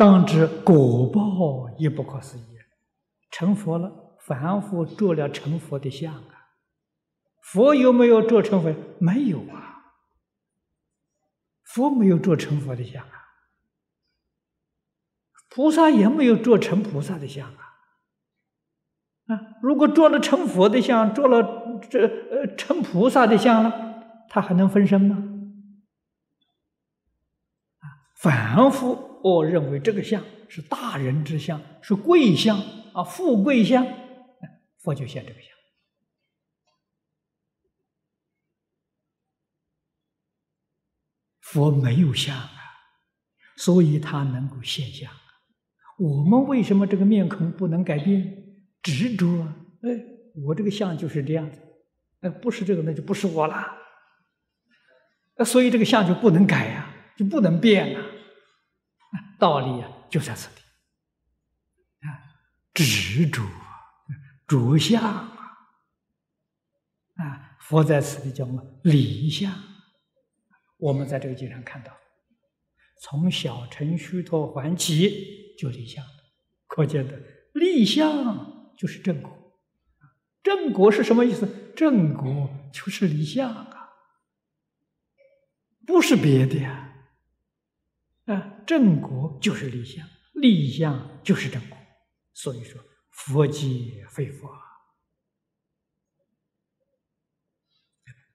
当知果报亦不可思议。成佛了，凡夫做了成佛的相啊。佛有没有做成佛？没有啊。佛没有做成佛的相啊。菩萨也没有做成菩萨的相啊。啊，如果做了成佛的相，做了这呃成菩萨的相了，他还能分身吗？啊，凡夫我认为这个相是大人之相，是贵相啊，富贵相，佛就现这个相。佛没有相啊，所以他能够现相。我们为什么这个面孔不能改变？执着啊，哎，我这个相就是这样子，哎，不是这个，那就不是我了。那所以这个相就不能改呀，就不能变呐。道理啊，就在这里。啊，执着，着相啊，啊，佛在此地叫什么？离相。我们在这个经上看到，从小乘须陀还起就离相了，可见的立相。就是正果，正果是什么意思？正果就是离相啊，不是别的呀。正果就是离相，离相就是正果。所以说，佛即非佛，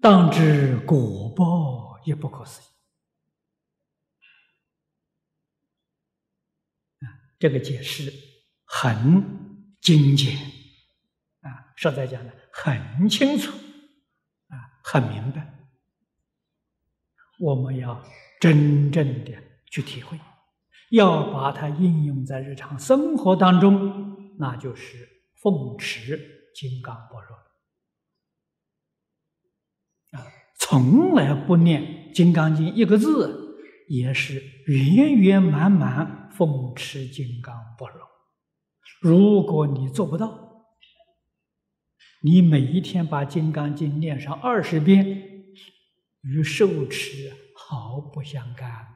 当知果报也不可思议。啊，这个解释很。精简啊，实在讲呢，很清楚啊，很明白。我们要真正的去体会，要把它应用在日常生活当中，那就是奉持金刚般若啊，从来不念《金刚经》一个字，也是圆圆满满奉持金刚般若。如果你做不到，你每一天把《金刚经》念上二十遍，与受持毫不相干